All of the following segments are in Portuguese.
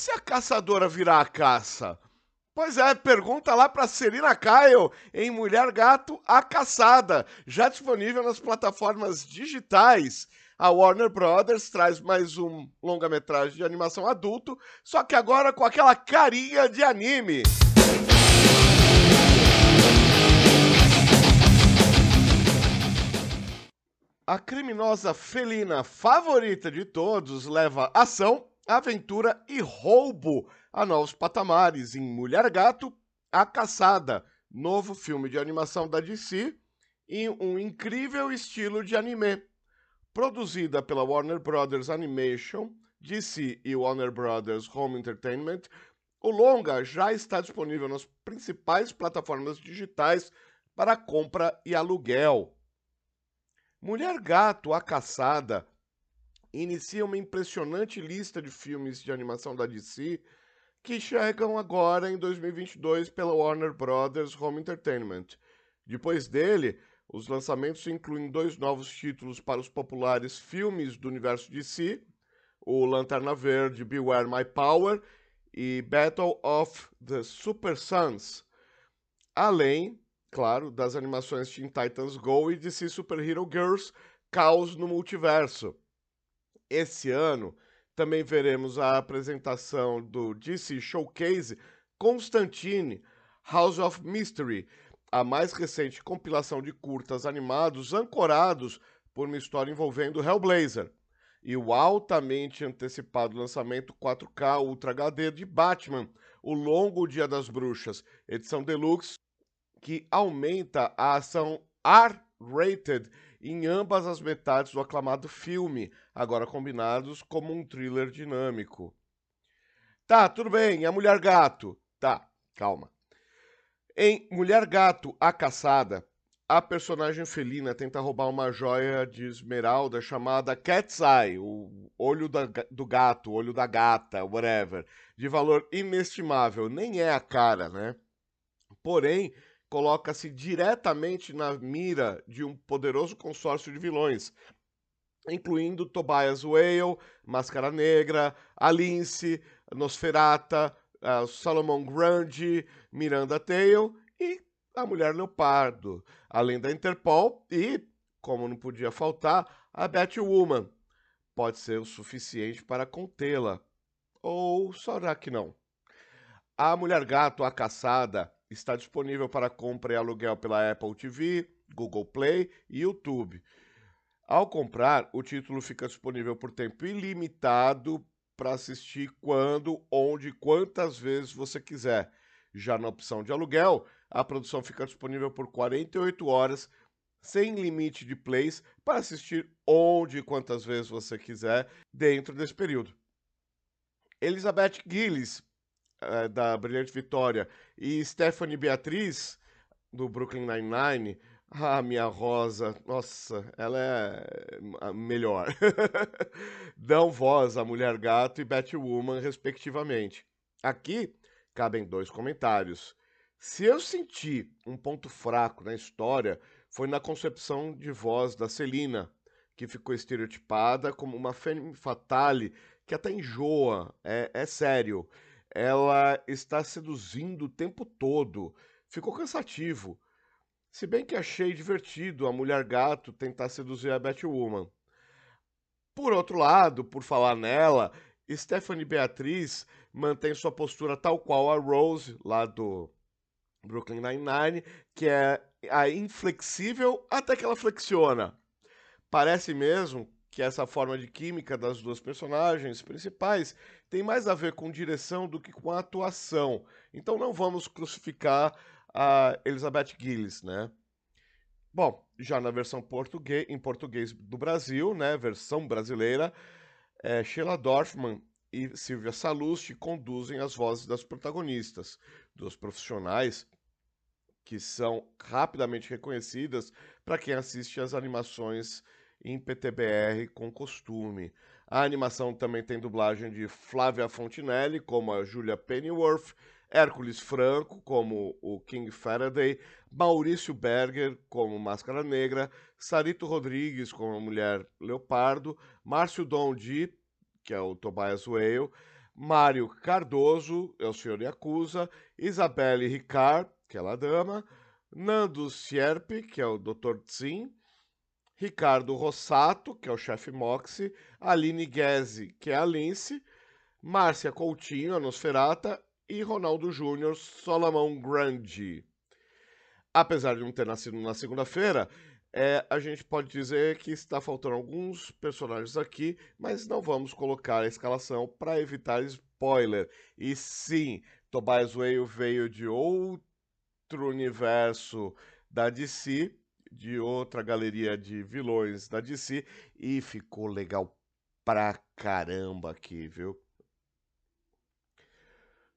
se a caçadora virar a caça? Pois é, pergunta lá para Serena Kyle em Mulher Gato a Caçada, já disponível nas plataformas digitais. A Warner Brothers traz mais um longa-metragem de animação adulto, só que agora com aquela carinha de anime. A criminosa felina favorita de todos leva ação, aventura e roubo a novos patamares em Mulher Gato, A Caçada, novo filme de animação da DC, em um incrível estilo de anime. Produzida pela Warner Brothers Animation, DC e Warner Brothers Home Entertainment, o longa já está disponível nas principais plataformas digitais para compra e aluguel. Mulher Gato, A Caçada inicia uma impressionante lista de filmes de animação da DC que chegam agora em 2022 pela Warner Brothers Home Entertainment. Depois dele, os lançamentos incluem dois novos títulos para os populares filmes do universo DC, o Lanterna Verde Beware My Power e Battle of the Super Sons, além claro, das animações Teen Titans Go e DC Super Hero Girls Caos no Multiverso. Esse ano também veremos a apresentação do DC Showcase Constantine House of Mystery, a mais recente compilação de curtas animados ancorados por uma história envolvendo Hellblazer, e o altamente antecipado lançamento 4K Ultra HD de Batman, O Longo Dia das Bruxas, edição deluxe que aumenta a ação R-rated em ambas as metades do aclamado filme, agora combinados como um thriller dinâmico. Tá, tudo bem, a Mulher Gato. Tá, calma. Em Mulher Gato, a Caçada, a personagem felina tenta roubar uma joia de esmeralda chamada Cat's Eye, o olho da, do gato, olho da gata, whatever, de valor inestimável. Nem é a cara, né? Porém, coloca-se diretamente na mira de um poderoso consórcio de vilões, incluindo Tobias Whale, Máscara Negra, Alice, Nosferata, uh, Salomon Grundy, Miranda Tail e a Mulher Leopardo, além da Interpol e, como não podia faltar, a Batwoman. Pode ser o suficiente para contê-la. Ou será que não? A Mulher Gato, a Caçada, está disponível para compra e aluguel pela Apple TV, Google Play e YouTube. Ao comprar, o título fica disponível por tempo ilimitado para assistir quando, onde, quantas vezes você quiser. Já na opção de aluguel, a produção fica disponível por 48 horas, sem limite de plays, para assistir onde e quantas vezes você quiser dentro desse período. Elizabeth Gillis uh, da Brilhante Vitória, e Stephanie Beatriz, do Brooklyn Nine-Nine, ah, minha Rosa, nossa, ela é a melhor. Dão voz a Mulher Gato e Batwoman, respectivamente. Aqui cabem dois comentários. Se eu senti um ponto fraco na história, foi na concepção de voz da Celina, que ficou estereotipada como uma femme fatale que até enjoa, é, é sério ela está seduzindo o tempo todo. Ficou cansativo. Se bem que achei divertido a mulher gato tentar seduzir a Batwoman. Por outro lado, por falar nela, Stephanie Beatriz mantém sua postura tal qual a Rose, lá do Brooklyn Nine-Nine, que é a inflexível até que ela flexiona. Parece mesmo que essa forma de química das duas personagens principais tem mais a ver com direção do que com atuação. Então não vamos crucificar a Elizabeth Gillis, né? Bom, já na versão português, em português do Brasil, né, versão brasileira, é, Sheila Dorfman e Silvia Salusti conduzem as vozes das protagonistas, dos profissionais que são rapidamente reconhecidas para quem assiste às animações em PTBR com costume. A animação também tem dublagem de Flávia Fontinelli, como a Julia Pennyworth, Hércules Franco, como o King Faraday, Maurício Berger, como Máscara Negra, Sarito Rodrigues, como a Mulher Leopardo, Márcio Dondi, que é o Tobias Whale, Mário Cardoso, é o senhor Yakuza, Isabelle Ricard, que é a dama, Nando Sierpe, que é o Dr. Tsin, Ricardo Rossato, que é o chefe Moxie, Aline Guese, que é a Lince, Márcia Coutinho, a Nosferata, e Ronaldo Júnior, Solomon Grande. Apesar de não ter nascido na segunda-feira, é, a gente pode dizer que está faltando alguns personagens aqui, mas não vamos colocar a escalação para evitar spoiler. E sim, Tobias Whale veio de outro universo da DC, de outra galeria de vilões da DC, e ficou legal pra caramba aqui, viu?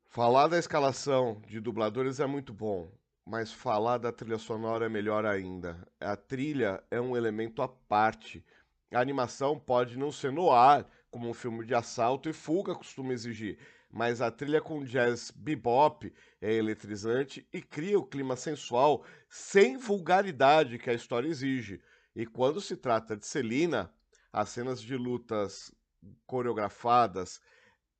Falar da escalação de dubladores é muito bom mas falar da trilha sonora é melhor ainda. A trilha é um elemento à parte. A animação pode não ser no ar, como um filme de assalto e fuga costuma exigir, mas a trilha com jazz bebop é eletrizante e cria o clima sensual sem vulgaridade que a história exige. E quando se trata de Celina, as cenas de lutas coreografadas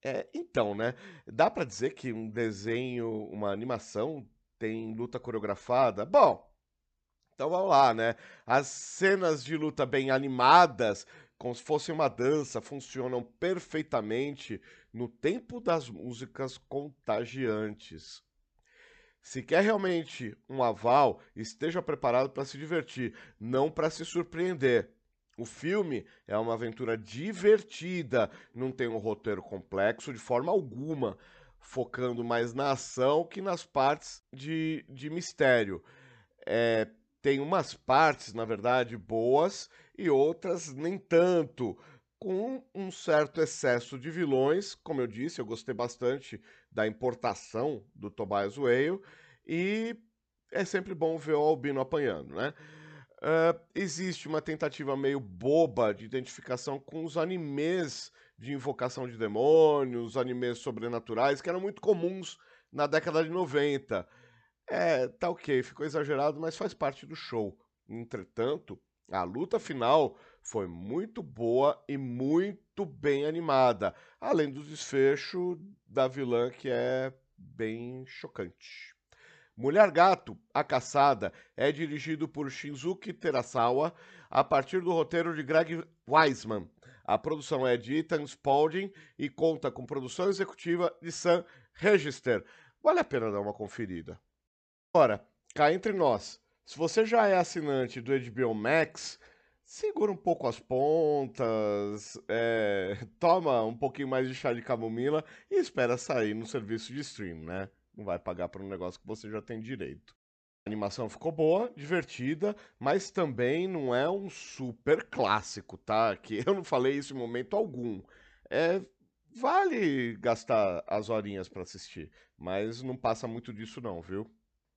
é, então, né? Dá para dizer que um desenho, uma animação tem luta coreografada. Bom, então vamos lá, né? As cenas de luta bem animadas, como se fosse uma dança, funcionam perfeitamente no tempo das músicas contagiantes. Se quer realmente um aval, esteja preparado para se divertir, não para se surpreender. O filme é uma aventura divertida, não tem um roteiro complexo de forma alguma focando mais na ação que nas partes de, de mistério. É, tem umas partes, na verdade, boas e outras nem tanto, com um certo excesso de vilões. Como eu disse, eu gostei bastante da importação do Tobias Whale e é sempre bom ver o Albino apanhando, né? Uh, existe uma tentativa meio boba de identificação com os animes de invocação de demônios, animes sobrenaturais, que eram muito comuns na década de 90. É, tá ok, ficou exagerado, mas faz parte do show. Entretanto, a luta final foi muito boa e muito bem animada, além do desfecho da vilã que é bem chocante. Mulher Gato, A Caçada, é dirigido por Shinzuki Terasawa a partir do roteiro de Greg Weisman. A produção é de Ethan Spalding e conta com produção executiva de Sam Register. Vale a pena dar uma conferida. Ora, cá entre nós, se você já é assinante do HBO Max, segura um pouco as pontas, é, toma um pouquinho mais de chá de camomila e espera sair no serviço de stream, né? Não vai pagar por um negócio que você já tem direito. A animação ficou boa, divertida, mas também não é um super clássico, tá? Que eu não falei isso em momento algum. É, vale gastar as horinhas para assistir, mas não passa muito disso não, viu?